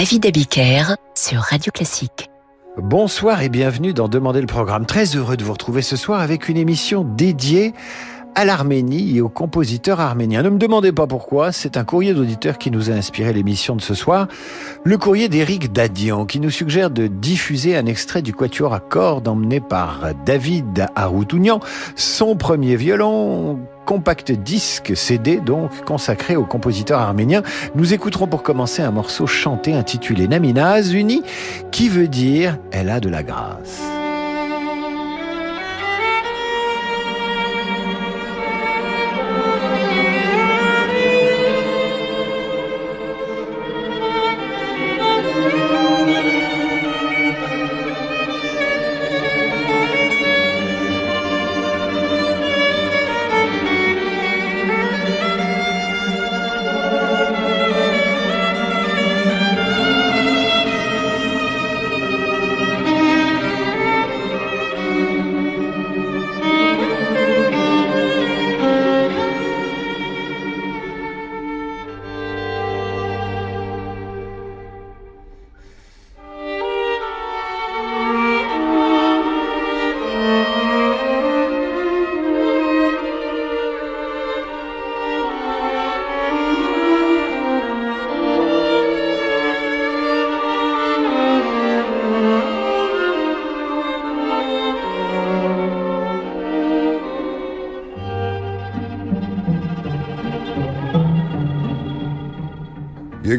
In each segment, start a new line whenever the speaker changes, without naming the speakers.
David Abiker sur Radio Classique.
Bonsoir et bienvenue dans Demander le programme. Très heureux de vous retrouver ce soir avec une émission dédiée à l'Arménie et aux compositeurs arméniens. Ne me demandez pas pourquoi, c'est un courrier d'auditeur qui nous a inspiré l'émission de ce soir. Le courrier d'Éric Dadian qui nous suggère de diffuser un extrait du quatuor à cordes emmené par David Aroutounian, son premier violon compact disque CD donc consacré aux compositeurs arméniens. Nous écouterons pour commencer un morceau chanté intitulé Namina Azuni qui veut dire elle a de la grâce.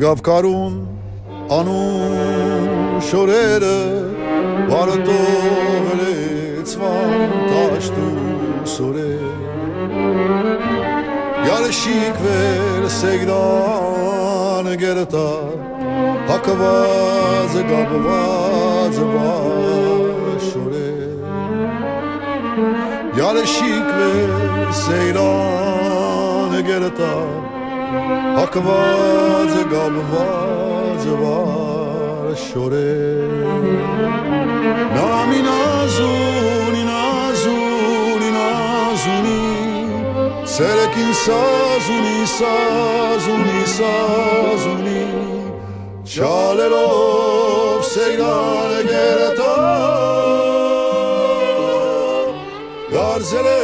Եկավ կարուն անուն շորերը վարդովրեց վանտաշտու սորե Yarışıkver segdan gerta Hakvaz gabvaz vaşore Yarışıkver segdan gerta Hak vaz gal vaz var şore. Nami nazuni nazuni nazuni Selekin sazuni sazuni sazuni Çalerov seygane geretan Garzele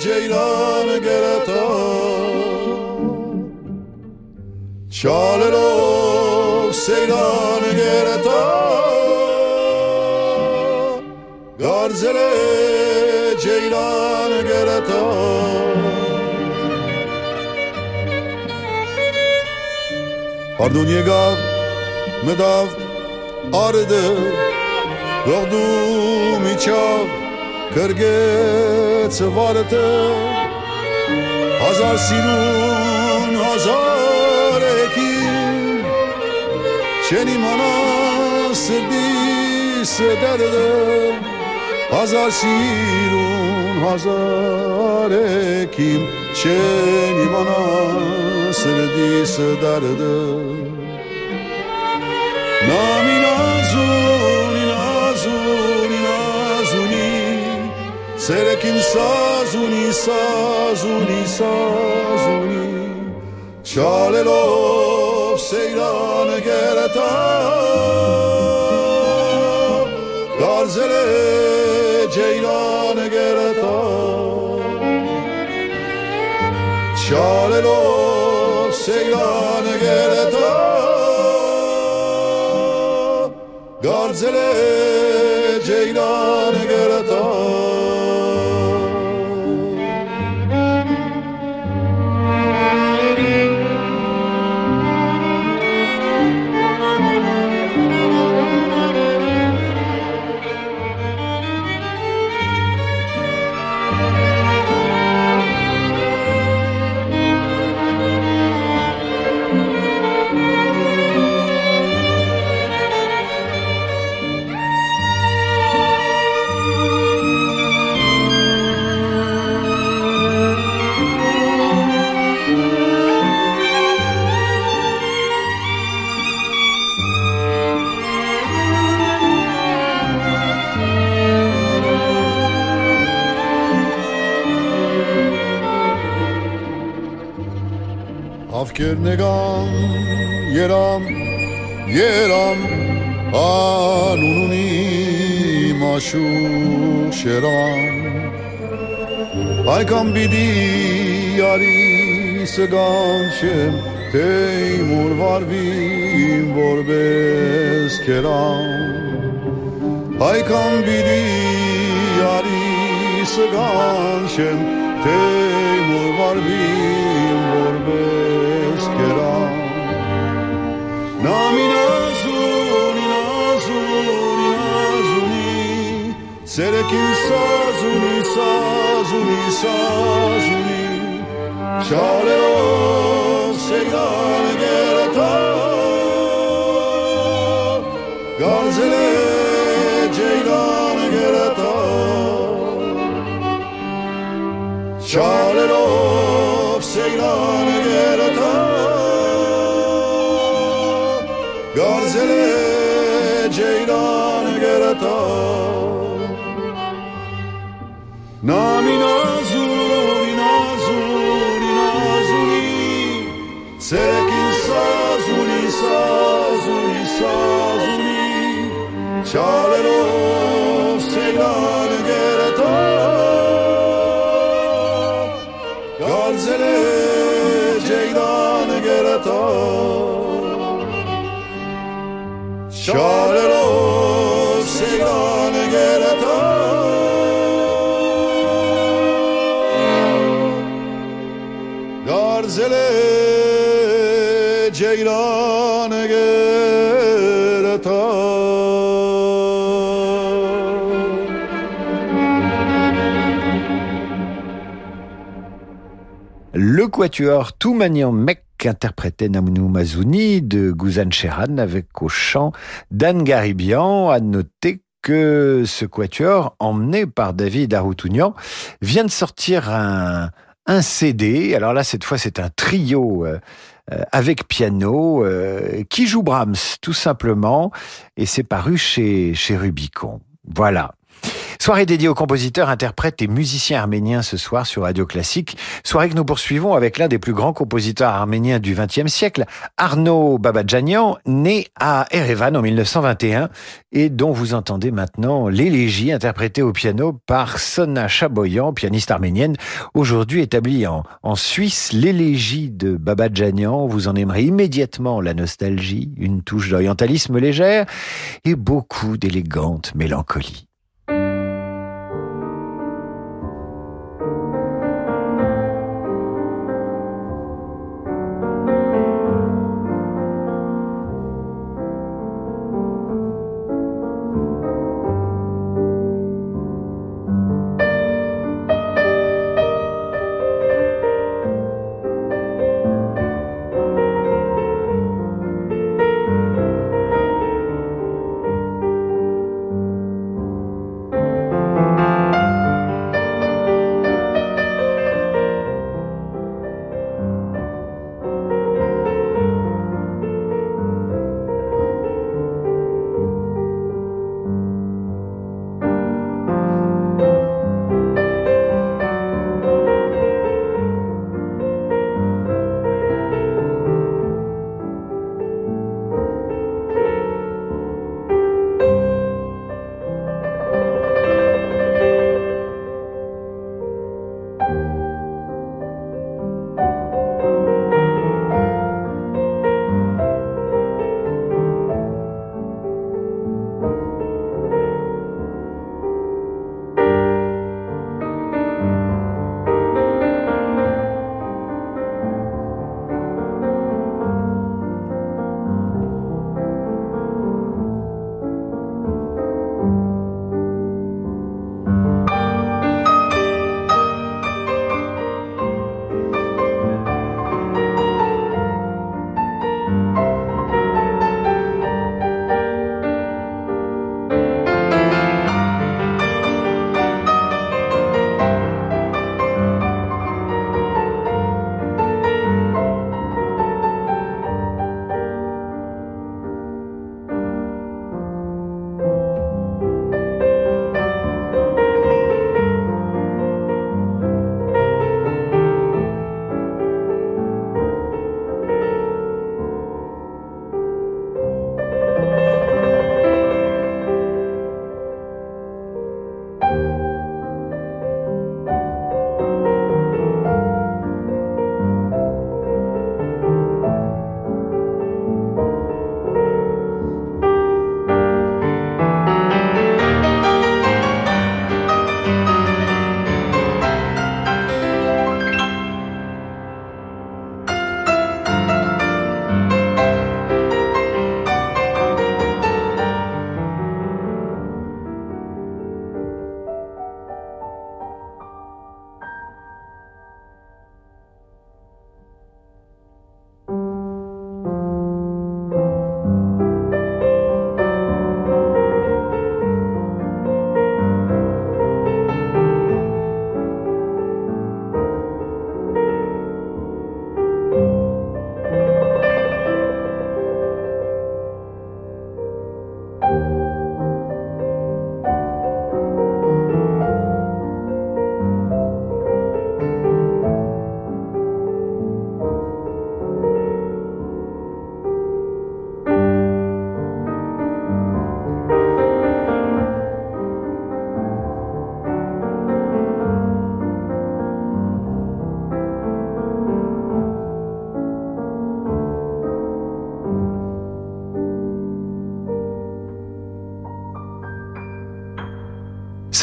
ceylan gereta Charleroi seyran gereta Garzele ceylan gereta Arduniye gav medav ardı Gordu miçav kırgıt vardı Hazar sirun hazar چنین مانا سردی سدردم هزار شیرون هزار اکیم چنین مانا سردی سدردم نامی نازونی نازونی نازونی سرکین سازونی سازونی سازونی چاله لوف سیران گرتا در زل جیران گرتا چال لو سیران گرتا گرزل جیران گرتا ովքեր նեգան երամ երամ անունունի մաշուշ երամ այքան բիդի արի սգան չեմ թե մոր վարվին որպես կերամ այքան բիդի արի սգան չեմ Temul vorbim, vorbesc era N-am inazuni, inazuni, inazuni Serekin sazuni, sazuni, sazuni Çare o segal gerata. Garzele Charlotte oh, off, sail on again oh, gereta
Le quatuor Toumanian Mek interprétait Namnou Mazouni de Gouzan Sheran avec au chant Dan Garibian. À noter que ce quatuor, emmené par David Aroutounian, vient de sortir un, CD. Alors là, cette fois, c'est un trio euh, euh, avec piano euh, qui joue Brahms, tout simplement. Et c'est paru chez Rubicon. Voilà. Soirée dédiée aux compositeurs, interprètes et musiciens arméniens ce soir sur Radio Classique. Soirée que nous poursuivons avec l'un des plus grands compositeurs arméniens du XXe siècle, Arnaud Babadjanian, né à Erevan en 1921 et dont vous entendez maintenant l'élégie interprétée au piano par Sona Chaboyan, pianiste arménienne, aujourd'hui établie en, en Suisse. L'élégie de Babadjanian, vous en aimerez immédiatement la nostalgie, une touche d'orientalisme légère et beaucoup d'élégante mélancolie.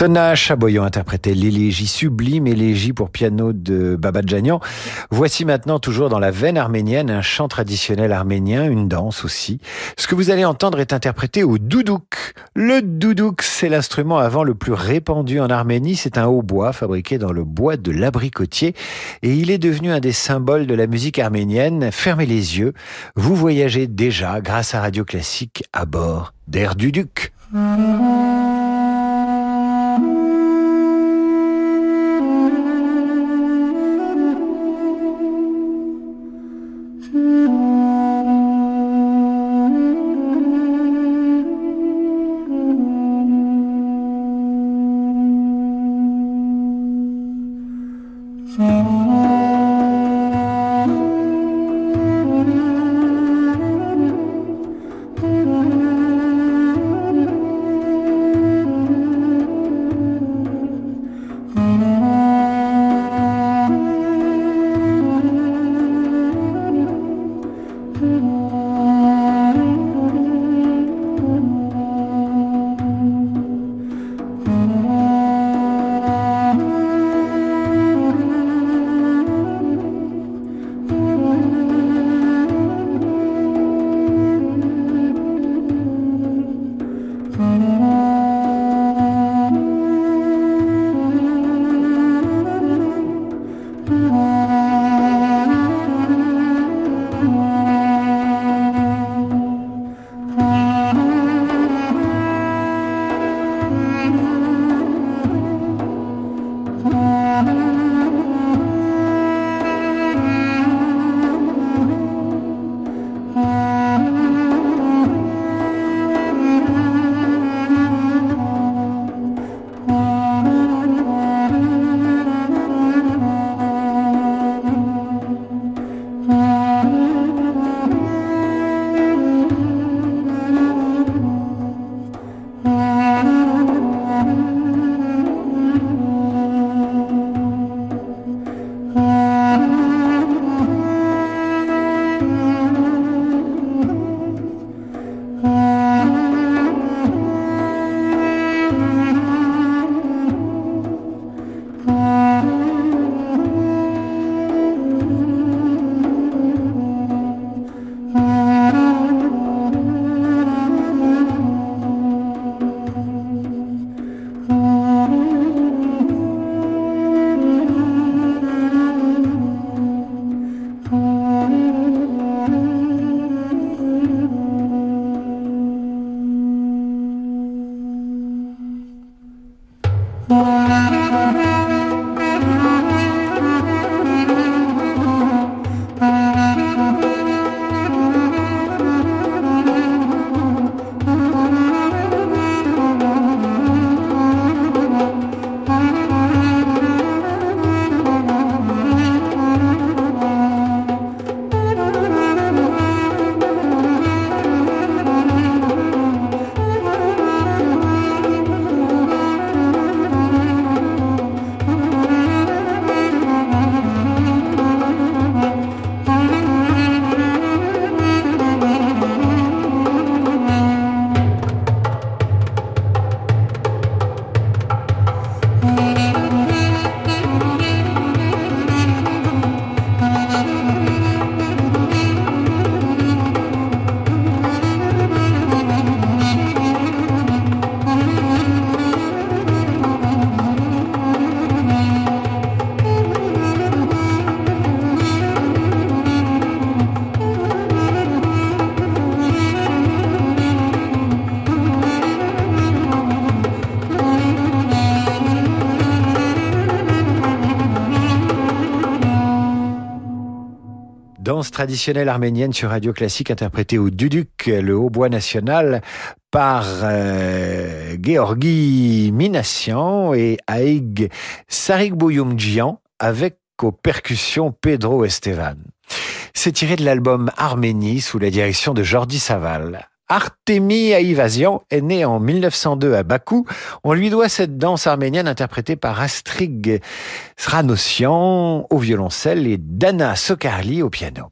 Sona Chaboyan interprétait l'élégie sublime, élégie pour piano de Baba Djanian. Voici maintenant, toujours dans la veine arménienne, un chant traditionnel arménien, une danse aussi. Ce que vous allez entendre est interprété au doudouk. Le doudouk, c'est l'instrument avant le plus répandu en Arménie. C'est un hautbois fabriqué dans le bois de l'abricotier et il est devenu un des symboles de la musique arménienne. Fermez les yeux, vous voyagez déjà, grâce à Radio Classique, à bord d'Air Duduc. Traditionnelle arménienne sur Radio Classique interprétée au Duduk, le hautbois national, par euh, Georgi Minassian et Aïg Sarikbouyumdjian avec aux percussions Pedro Estevan. C'est tiré de l'album Arménie sous la direction de Jordi Saval. Artemi Aïvasian est né en 1902 à Bakou. On lui doit cette danse arménienne interprétée par Astrig Sranossian au violoncelle et Dana Sokarli au piano.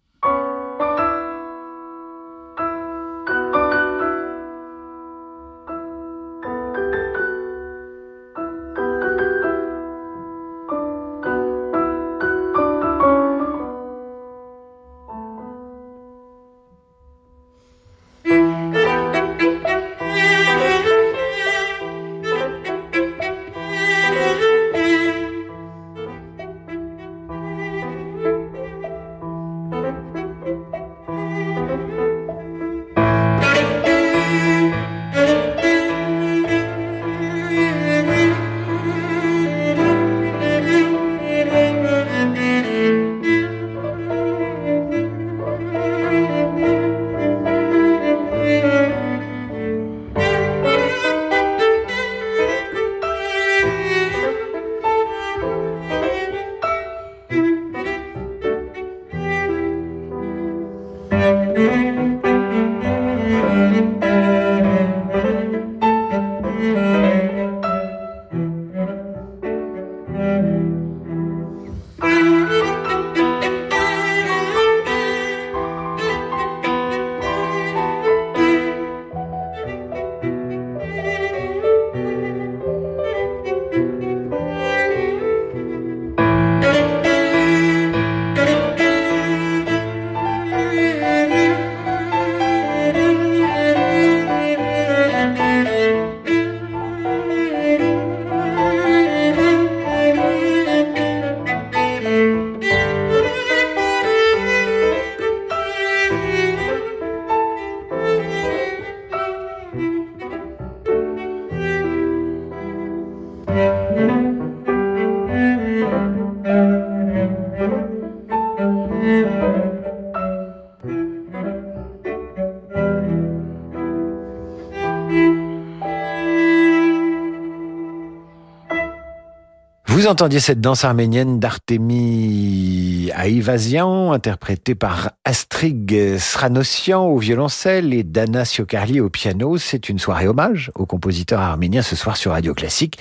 Entendiez cette danse arménienne d'Artémie Aïvazian, interprétée par Astrig Sranossian au violoncelle et Dana Siokarli au piano. C'est une soirée hommage au compositeur arménien ce soir sur Radio Classique.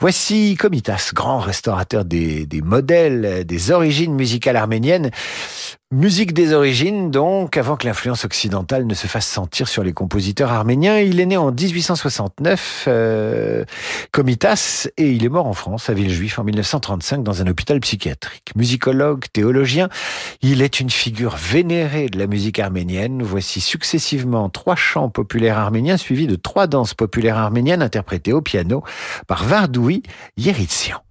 Voici Komitas, grand restaurateur des modèles, des origines musicales arméniennes. Musique des origines, donc, avant que l'influence occidentale ne se fasse sentir sur les compositeurs arméniens. Il est né en 1869, euh, Komitas, et il est mort en France, à Villejuif, en 1935, dans un hôpital psychiatrique. Musicologue, théologien, il est une figure vénérée de la musique arménienne. Voici successivement trois chants populaires arméniens, suivis de trois danses populaires arméniennes interprétées au piano par Vardoui Yeritsian.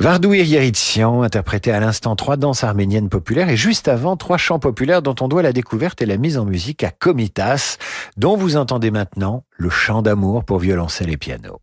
Vardouir Yeritsian interprétait à l'instant trois danses arméniennes populaires et juste avant trois chants populaires dont on doit la découverte et la mise en musique à Comitas, dont vous entendez maintenant le chant d'amour pour violoncelle et piano.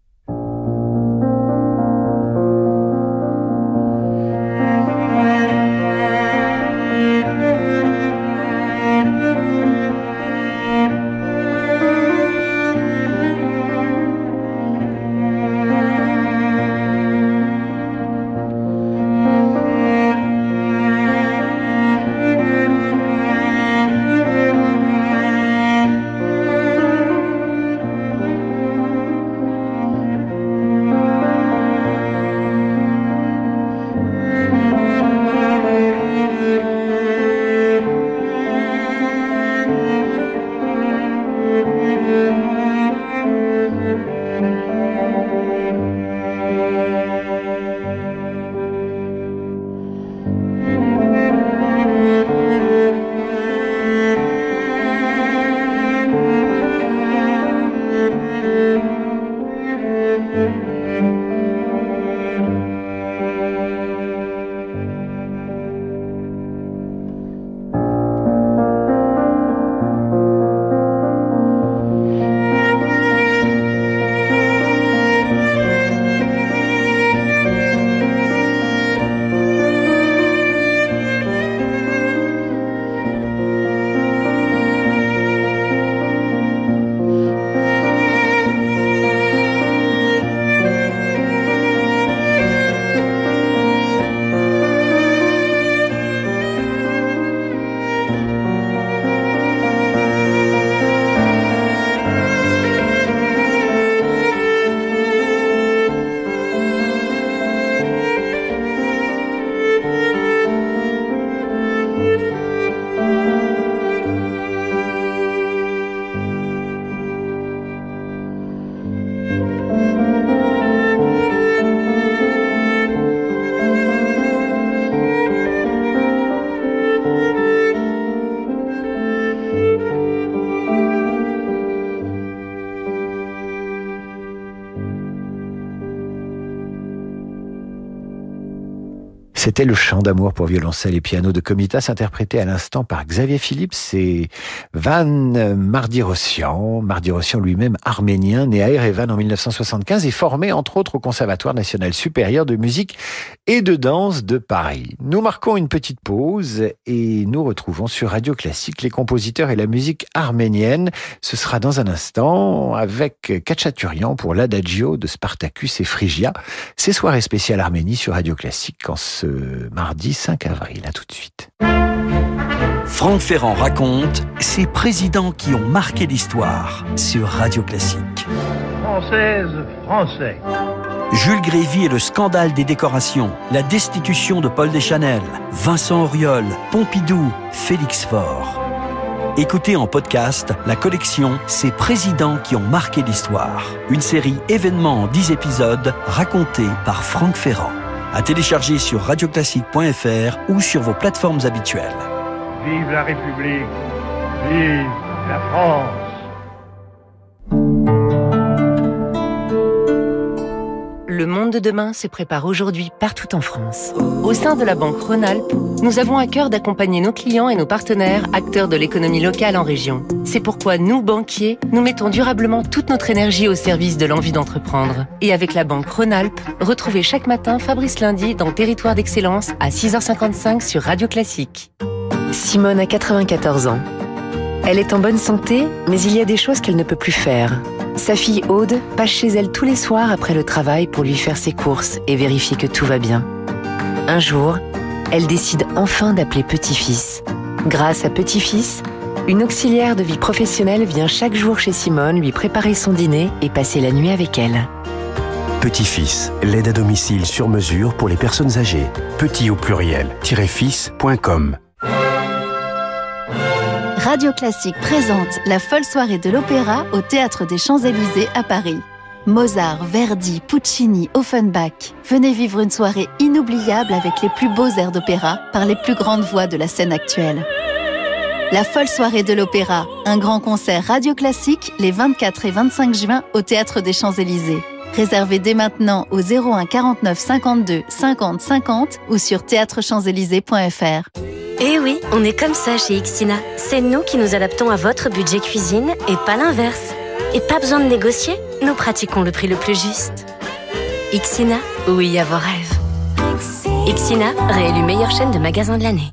C'était le chant d'amour pour violoncelle et piano de Comitas, interprété à l'instant par Xavier Philippe et Van Mardirossian. Mardirossian lui-même arménien, né à Erevan en 1975 et formé entre autres au Conservatoire national supérieur de musique et de danse de Paris. Nous marquons une petite pause et nous retrouvons sur Radio Classique les compositeurs et la musique arménienne. Ce sera dans un instant avec Kachaturian pour l'Adagio de Spartacus et Phrygia. Ces soirées spéciales Arménie sur Radio Classique en ce mardi 5 avril. À tout de suite.
Franck Ferrand raconte ces présidents qui ont marqué l'histoire sur Radio Classique.
Française, Français.
Jules Grévy et le scandale des décorations, la destitution de Paul Deschanel, Vincent Auriol, Pompidou, Félix Faure. Écoutez en podcast la collection Ces présidents qui ont marqué l'histoire. Une série événements en 10 épisodes racontée par Franck Ferrand à télécharger sur radioclassique.fr ou sur vos plateformes habituelles.
Vive la République, vive la France.
Le monde de demain se prépare aujourd'hui partout en France. Au sein de la Banque Rhône-Alpes, nous avons à cœur d'accompagner nos clients et nos partenaires, acteurs de l'économie locale en région. C'est pourquoi nous, banquiers, nous mettons durablement toute notre énergie au service de l'envie d'entreprendre. Et avec la Banque Rhône-Alpes, retrouvez chaque matin Fabrice Lundi dans Territoire d'Excellence à 6h55 sur Radio Classique.
Simone a 94 ans. Elle est en bonne santé, mais il y a des choses qu'elle ne peut plus faire. Sa fille Aude passe chez elle tous les soirs après le travail pour lui faire ses courses et vérifier que tout va bien. Un jour, elle décide enfin d'appeler Petit-Fils. Grâce à Petit-Fils, une auxiliaire de vie professionnelle vient chaque jour chez Simone lui préparer son dîner et passer la nuit avec elle.
Petit-Fils, l'aide à domicile sur mesure pour les personnes âgées. Petit au pluriel, fils.com.
Radio Classique présente la folle soirée de l'opéra au Théâtre des Champs-Élysées à Paris. Mozart, Verdi, Puccini, Offenbach. Venez vivre une soirée inoubliable avec les plus beaux airs d'opéra par les plus grandes voix de la scène actuelle. La folle soirée de l'opéra, un grand concert radio classique les 24 et 25 juin au Théâtre des Champs-Élysées. Réservez dès maintenant au 01 49 52 50 50 ou sur théâtrechamps-élysées.fr.
Eh oui, on est comme ça chez Xina. C'est nous qui nous adaptons à votre budget cuisine et pas l'inverse. Et pas besoin de négocier, nous pratiquons le prix le plus juste. Xina, oui à vos rêves. Xina, réélu meilleure chaîne de magasins de l'année.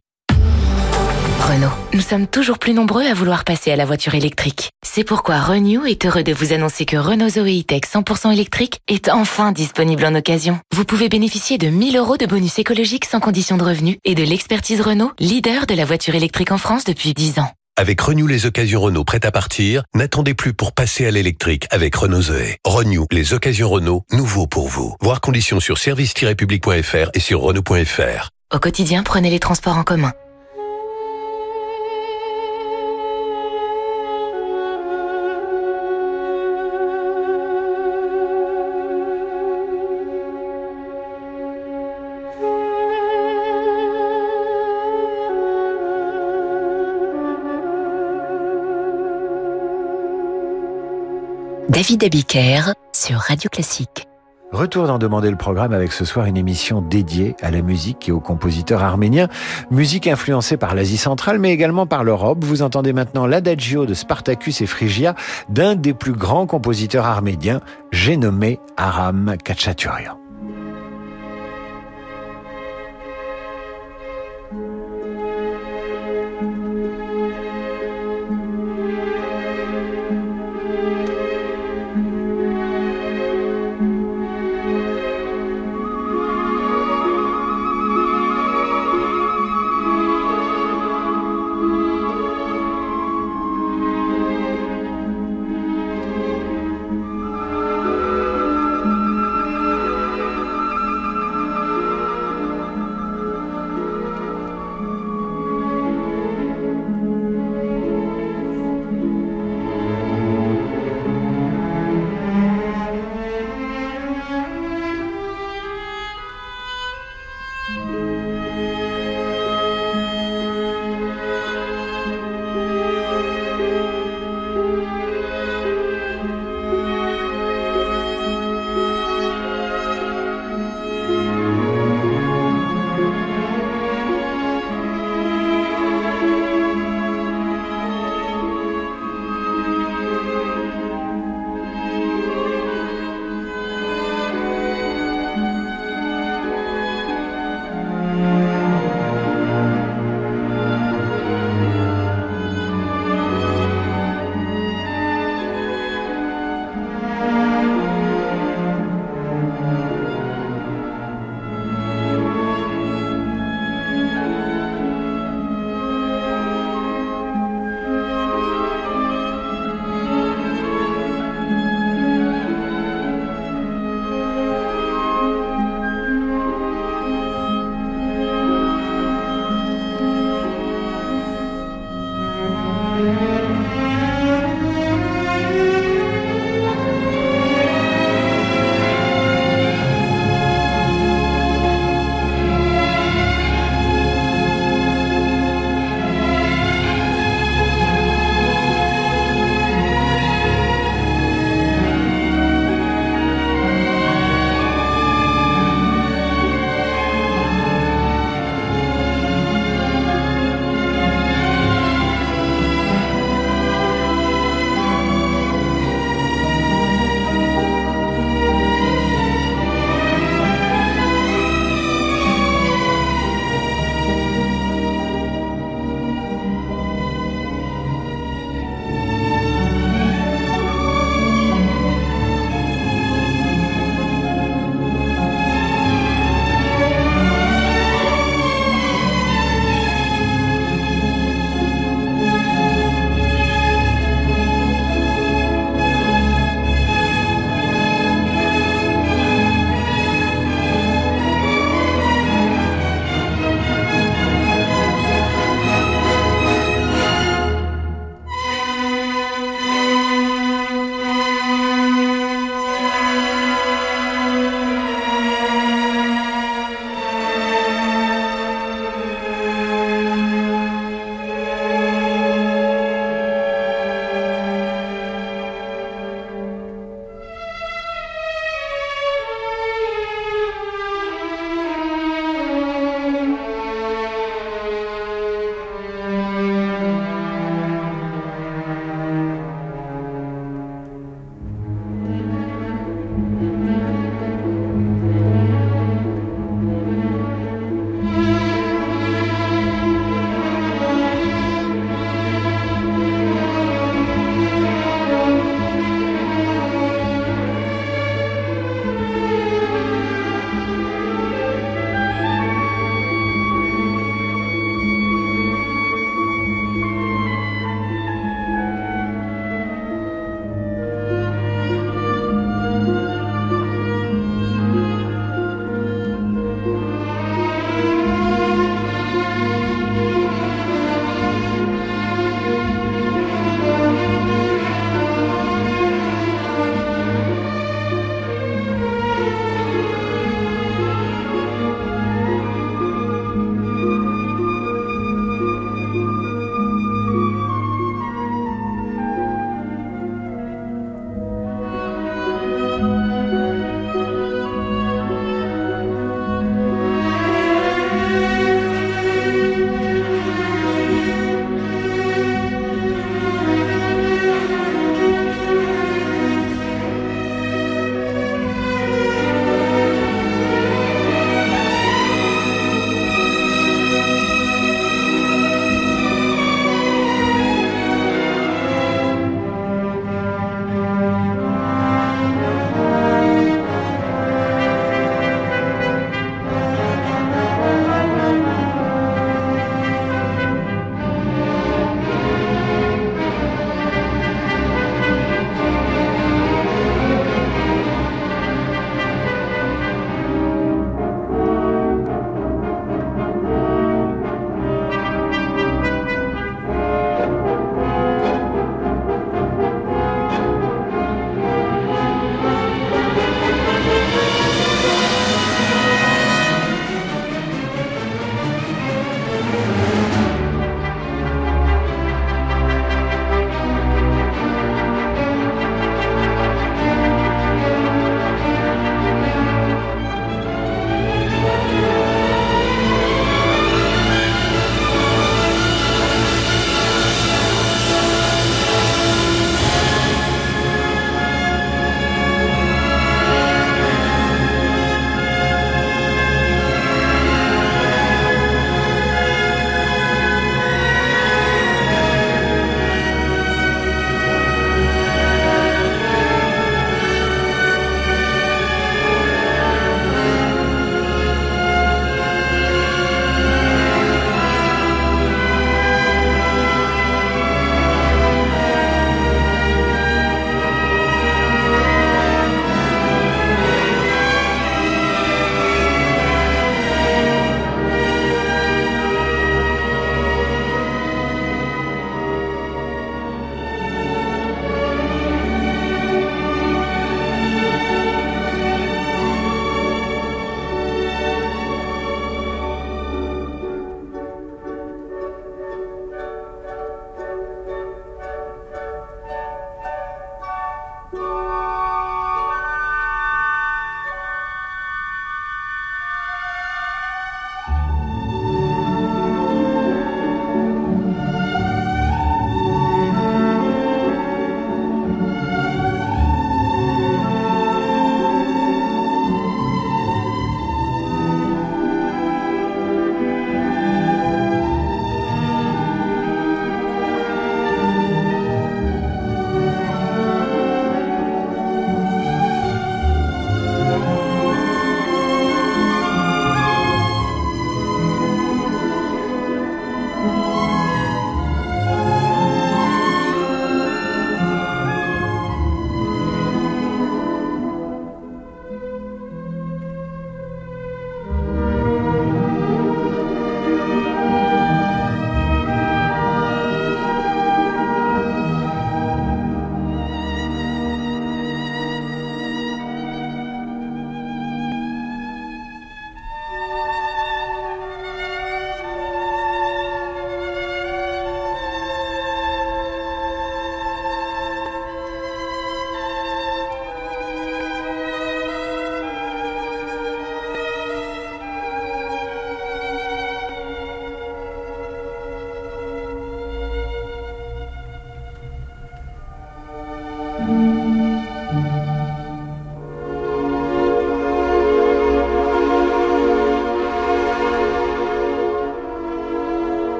Renault. Nous sommes toujours plus nombreux à vouloir passer à la voiture électrique. C'est pourquoi Renew est heureux de vous annoncer que Renault Zoe E-Tech 100% électrique est enfin disponible en occasion. Vous pouvez bénéficier de 1000 euros de bonus écologique sans condition de revenu et de l'expertise Renault, leader de la voiture électrique en France depuis 10 ans.
Avec Renew les occasions Renault prêtes à partir, n'attendez plus pour passer à l'électrique avec Renault Zoé. Renew les occasions Renault, nouveau pour vous. Voir conditions sur service-public.fr et sur Renault.fr.
Au quotidien, prenez les transports en commun. David Abiker sur Radio Classique.
Retour d'en demander le programme avec ce soir une émission dédiée à la musique et aux compositeurs arméniens. Musique influencée par l'Asie centrale, mais également par l'Europe. Vous entendez maintenant l'adagio de Spartacus et Phrygia d'un des plus grands compositeurs arméniens, j'ai nommé Aram Kachaturian.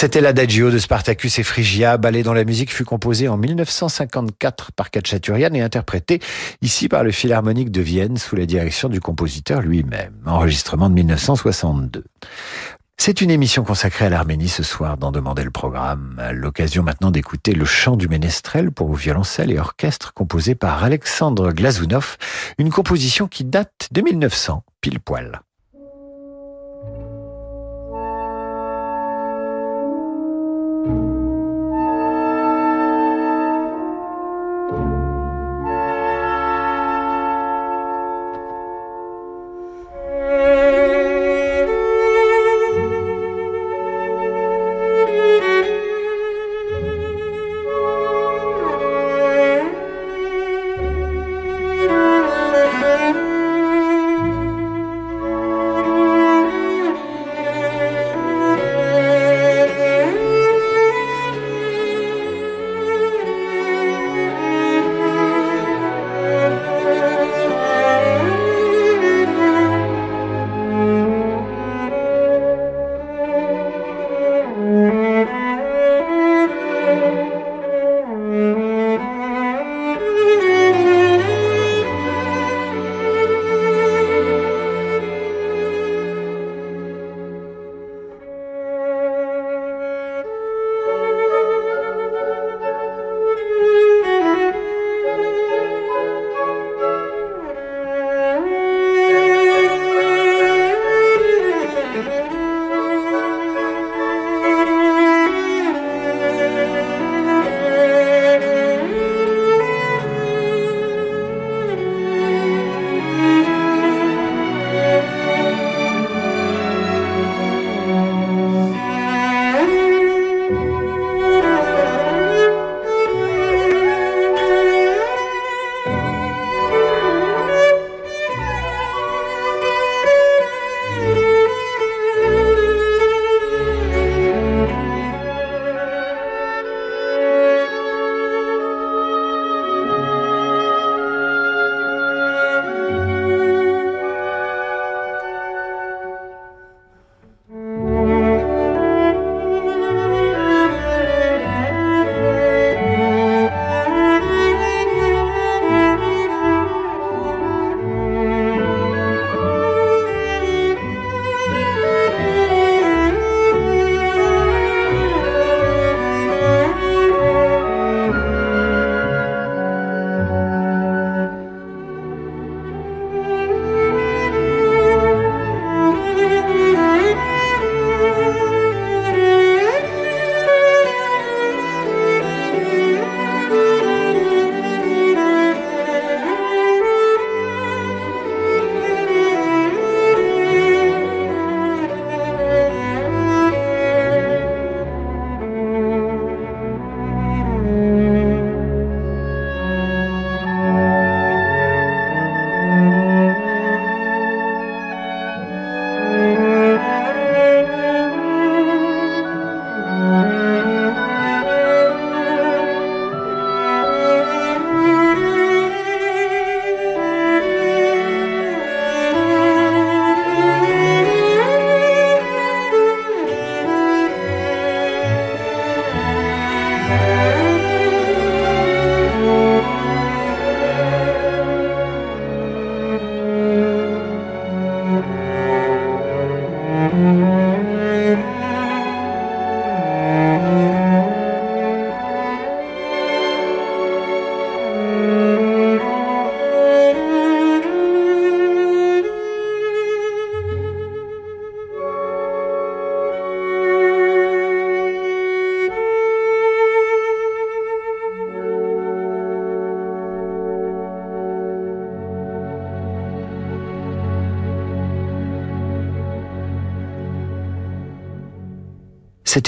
C'était l'Adagio de Spartacus et Phrygia, ballet dont la musique fut composée en 1954 par Kachaturian et interprétée ici par le Philharmonique de Vienne sous la direction du compositeur lui-même. Enregistrement de 1962. C'est une émission consacrée à l'Arménie ce soir dans Demander le programme. L'occasion maintenant d'écouter le chant du ménestrel pour violoncelle et orchestre composé par Alexandre Glazounov, une composition qui date de 1900, pile poil.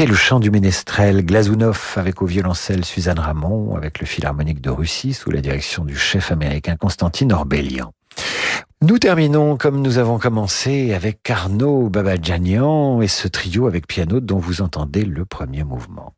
Le chant du ménestrel Glazounov avec au violoncelle Suzanne Ramon, avec le Philharmonique de Russie sous la direction du chef américain Constantin Orbelian. Nous terminons comme nous avons commencé avec Arnaud Babadjanian et ce trio avec piano dont vous entendez le premier mouvement.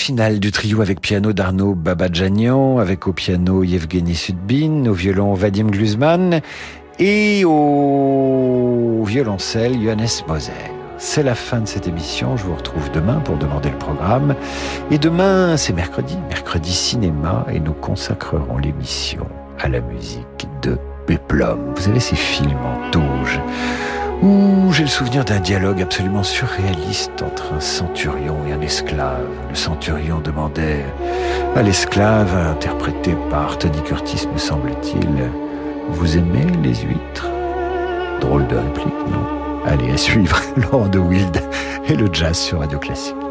Le final du trio avec piano d'Arnaud Babadjanian, avec au piano Yevgeny Sudbin, au violon Vadim Gluzman et au violoncelle Johannes Moser. C'est la fin de cette émission. Je vous retrouve demain pour demander le programme. Et demain, c'est mercredi, mercredi cinéma, et nous consacrerons l'émission à la musique de Peplum. Vous avez ces films en touge où j'ai le souvenir d'un dialogue absolument surréaliste entre un centurion et un esclave. Le centurion demandait à l'esclave, interprété par Tony Curtis, me semble-t-il, Vous aimez les huîtres? Drôle de réplique, non? Allez, à suivre Laurent de Wild et le jazz sur Radio Classique.